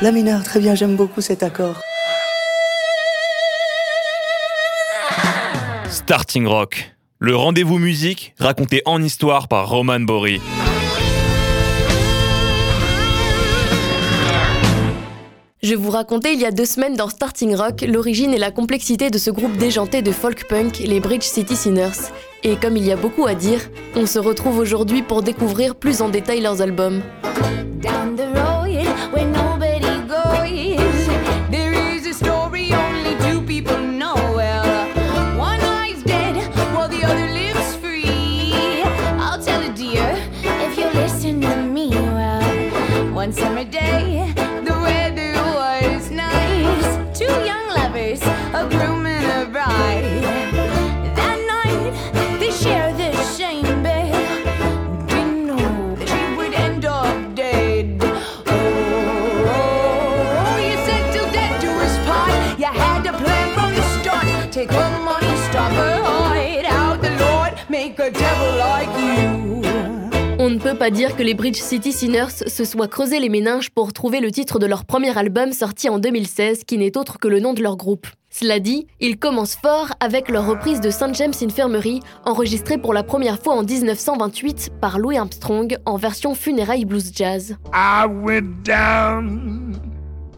La mineur, très bien, j'aime beaucoup cet accord. Starting Rock, le rendez-vous musique raconté en histoire par Roman Bory. Je vous racontais il y a deux semaines dans Starting Rock l'origine et la complexité de ce groupe déjanté de folk punk, les Bridge City Sinners. Et comme il y a beaucoup à dire, on se retrouve aujourd'hui pour découvrir plus en détail leurs albums. Take all the money, stop her heart. Out the Lord, make a devil like you. On ne peut pas dire que les Bridge City Sinners se soient creusé les méninges pour trouver le titre de leur premier album sorti en 2016, qui n'est autre que le nom de leur groupe. Cela dit, ils commencent fort avec leur reprise de St. James Infirmary, enregistrée pour la première fois en 1928 par Louis Armstrong en version funérailles blues jazz. I went down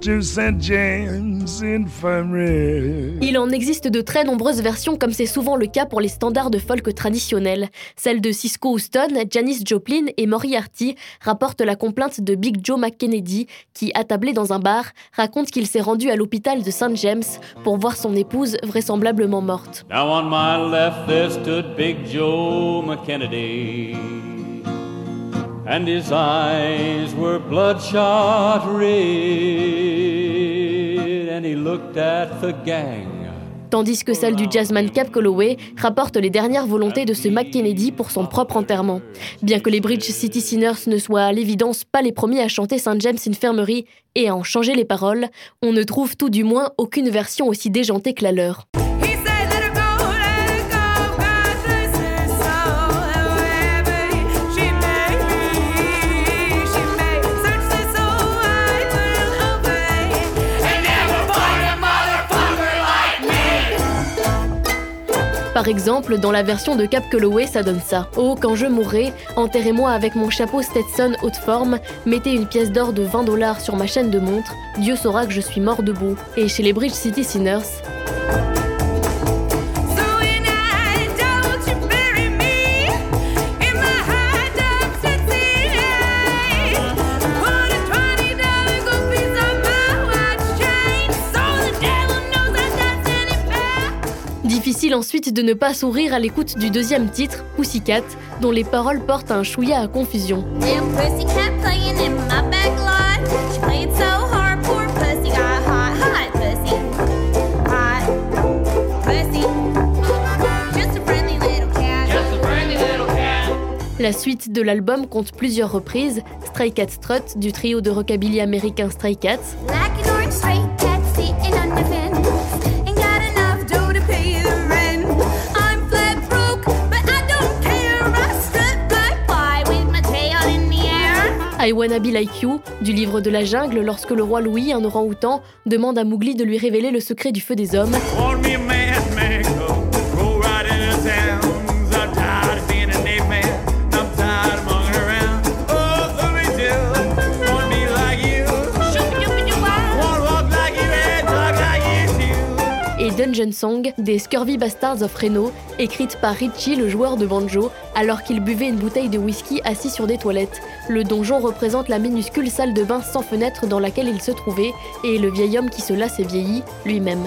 to St. James Infirmary. Il en existe de très nombreuses versions comme c'est souvent le cas pour les standards de folk traditionnels. Celle de Cisco Houston, Janis Joplin et Moriarty rapportent la complainte de Big Joe McKennedy qui, attablé dans un bar, raconte qu'il s'est rendu à l'hôpital de St. James pour voir son épouse vraisemblablement morte. Now on my left there stood Big Joe McKennedy, and his eyes were bloodshot red, and he looked at the gang. Tandis que celle du jazzman Cap Calloway rapporte les dernières volontés de ce McKennedy pour son propre enterrement. Bien que les Bridge City Sinners ne soient à l'évidence pas les premiers à chanter St. James Infirmary et à en changer les paroles, on ne trouve tout du moins aucune version aussi déjantée que la leur. Par exemple, dans la version de Cap Calloway, ça donne ça. Oh, quand je mourrai, enterrez-moi avec mon chapeau Stetson haute forme, mettez une pièce d'or de 20 dollars sur ma chaîne de montre, Dieu saura que je suis mort debout. Et chez les Bridge City Sinners, difficile ensuite de ne pas sourire à l'écoute du deuxième titre, Pussycat, dont les paroles portent un chouïa à confusion. La suite de l'album compte plusieurs reprises, Stray Cat Strut du trio de rockabilly américain Stray Cats, I Wanna Be Like You du livre de la jungle lorsque le roi Louis, un orang-outan, demande à Mowgli de lui révéler le secret du feu des hommes. Want Song des Scurvy Bastards of Reno, écrite par Richie, le joueur de banjo, alors qu'il buvait une bouteille de whisky assis sur des toilettes. Le donjon représente la minuscule salle de bain sans fenêtre dans laquelle il se trouvait, et le vieil homme qui se lasse et vieillit, lui-même.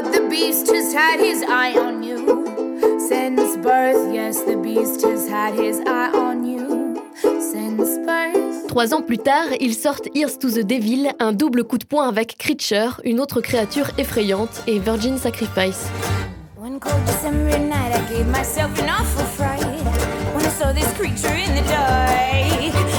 But the beast has had his eye on you since birth. Yes, the beast has had his eye on you since birth. Trois ans plus tard, ils sortent Here's to the Devil, un double coup de poing avec Creature, une autre créature effrayante, et Virgin Sacrifice. One cold December night, I gave myself an awful fright when I saw this creature in the dark.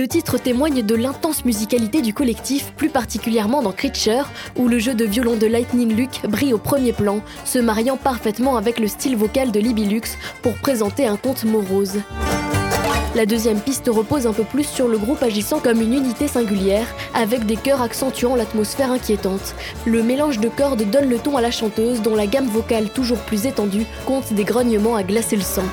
Deux titres témoignent de l'intense musicalité du collectif, plus particulièrement dans Creature, où le jeu de violon de Lightning Luke brille au premier plan, se mariant parfaitement avec le style vocal de Libby Lux pour présenter un conte morose. La deuxième piste repose un peu plus sur le groupe agissant comme une unité singulière, avec des chœurs accentuant l'atmosphère inquiétante. Le mélange de cordes donne le ton à la chanteuse, dont la gamme vocale toujours plus étendue compte des grognements à glacer le sang.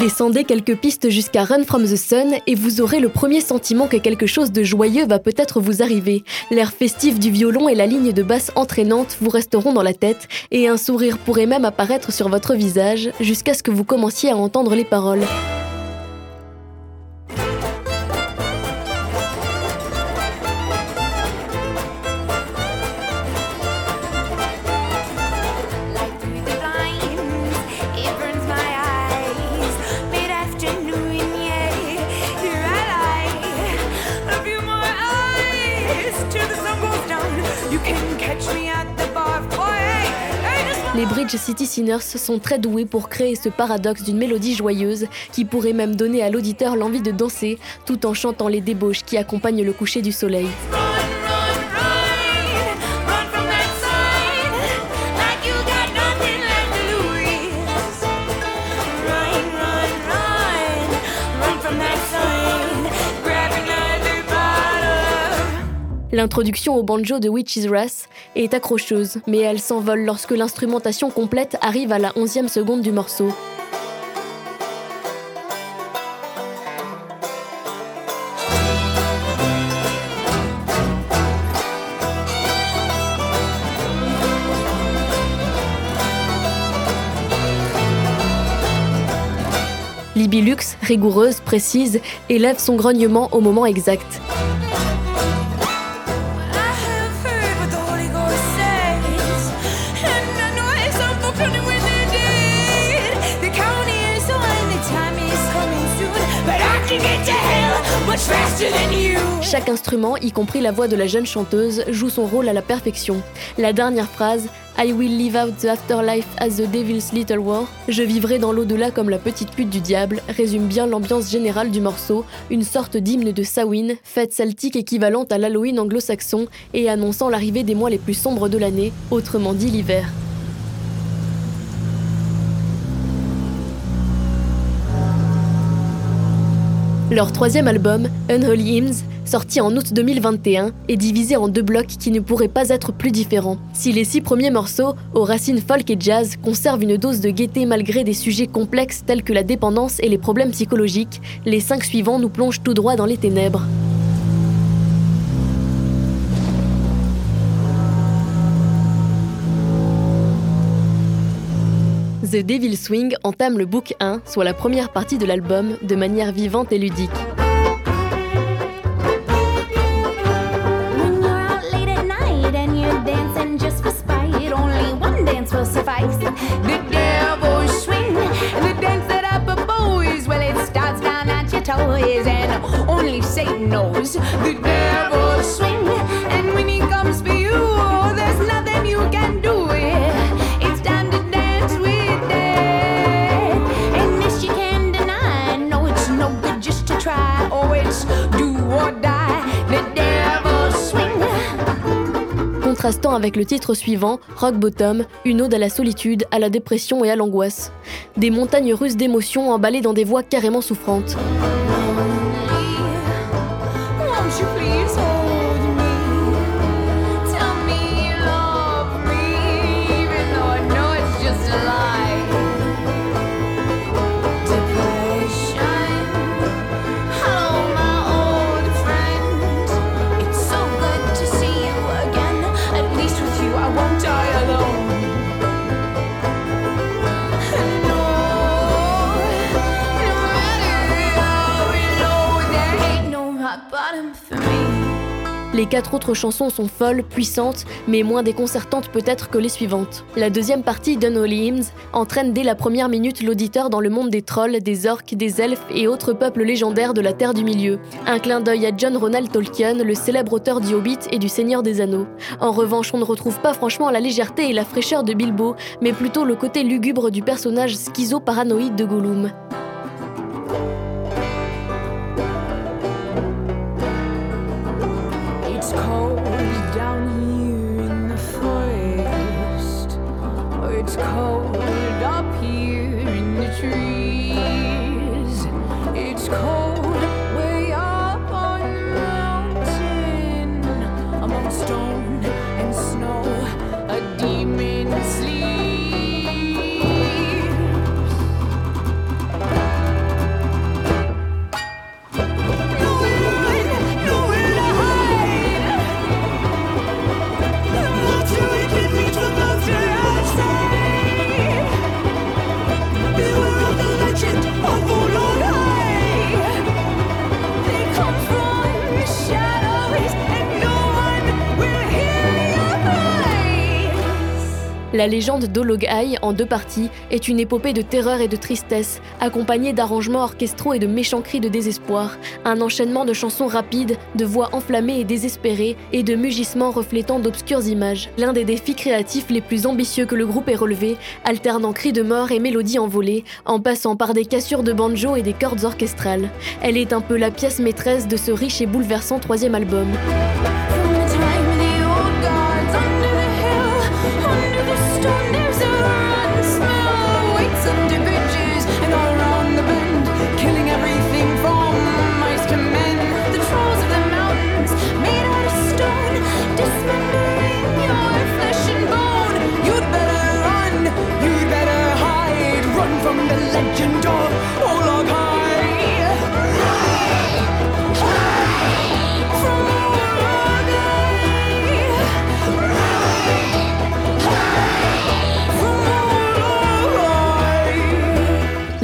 Descendez quelques pistes jusqu'à Run from the Sun et vous aurez le premier sentiment que quelque chose de joyeux va peut-être vous arriver. L'air festif du violon et la ligne de basse entraînante vous resteront dans la tête et un sourire pourrait même apparaître sur votre visage jusqu'à ce que vous commenciez à entendre les paroles. City Sinners sont très doués pour créer ce paradoxe d'une mélodie joyeuse qui pourrait même donner à l'auditeur l'envie de danser tout en chantant les débauches qui accompagnent le coucher du soleil. L'introduction au banjo de Witch's Wrath est accrocheuse, mais elle s'envole lorsque l'instrumentation complète arrive à la 11e seconde du morceau. Libby Lux, rigoureuse, précise, élève son grognement au moment exact. Chaque instrument, y compris la voix de la jeune chanteuse, joue son rôle à la perfection. La dernière phrase, I will live out the afterlife as the devil's little war, je vivrai dans l'au-delà comme la petite pute du diable, résume bien l'ambiance générale du morceau, une sorte d'hymne de Samhain, fête celtique équivalente à l'Halloween anglo-saxon et annonçant l'arrivée des mois les plus sombres de l'année, autrement dit l'hiver. Leur troisième album, Unholy Hymns, sorti en août 2021, est divisé en deux blocs qui ne pourraient pas être plus différents. Si les six premiers morceaux, aux racines folk et jazz, conservent une dose de gaieté malgré des sujets complexes tels que la dépendance et les problèmes psychologiques, les cinq suivants nous plongent tout droit dans les ténèbres. The Devil Swing entame le book 1, soit la première partie de l'album, de manière vivante et ludique. Avec le titre suivant, Rock Bottom, une ode à la solitude, à la dépression et à l'angoisse. Des montagnes russes d'émotions emballées dans des voix carrément souffrantes. Les quatre autres chansons sont folles, puissantes, mais moins déconcertantes peut-être que les suivantes. La deuxième partie d'Unholy Hymns entraîne dès la première minute l'auditeur dans le monde des trolls, des orques, des elfes et autres peuples légendaires de la Terre du Milieu. Un clin d'œil à John Ronald Tolkien, le célèbre auteur du Hobbit et du Seigneur des Anneaux. En revanche, on ne retrouve pas franchement la légèreté et la fraîcheur de Bilbo, mais plutôt le côté lugubre du personnage schizo-paranoïde de Gollum. Cold La légende d'Ologai, en deux parties, est une épopée de terreur et de tristesse, accompagnée d'arrangements orchestraux et de méchants cris de désespoir, un enchaînement de chansons rapides, de voix enflammées et désespérées, et de mugissements reflétant d'obscures images. L'un des défis créatifs les plus ambitieux que le groupe ait relevé, alternant cris de mort et mélodies envolées, en passant par des cassures de banjo et des cordes orchestrales. Elle est un peu la pièce maîtresse de ce riche et bouleversant troisième album.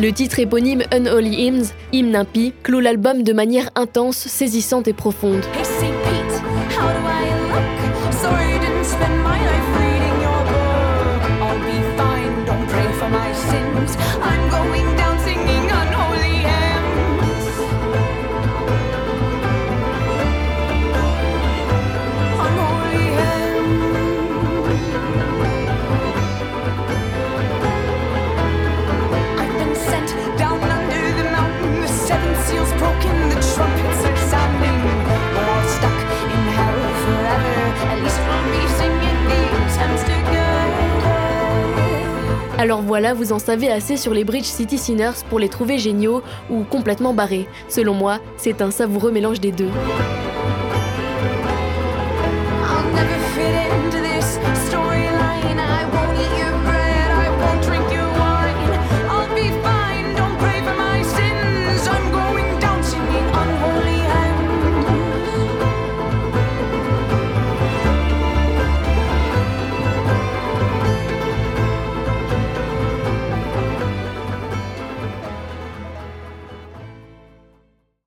Le titre éponyme Unholy Hymns, hymne impie, clôt l'album de manière intense, saisissante et profonde. Alors voilà, vous en savez assez sur les Bridge City Sinners pour les trouver géniaux ou complètement barrés. Selon moi, c'est un savoureux mélange des deux.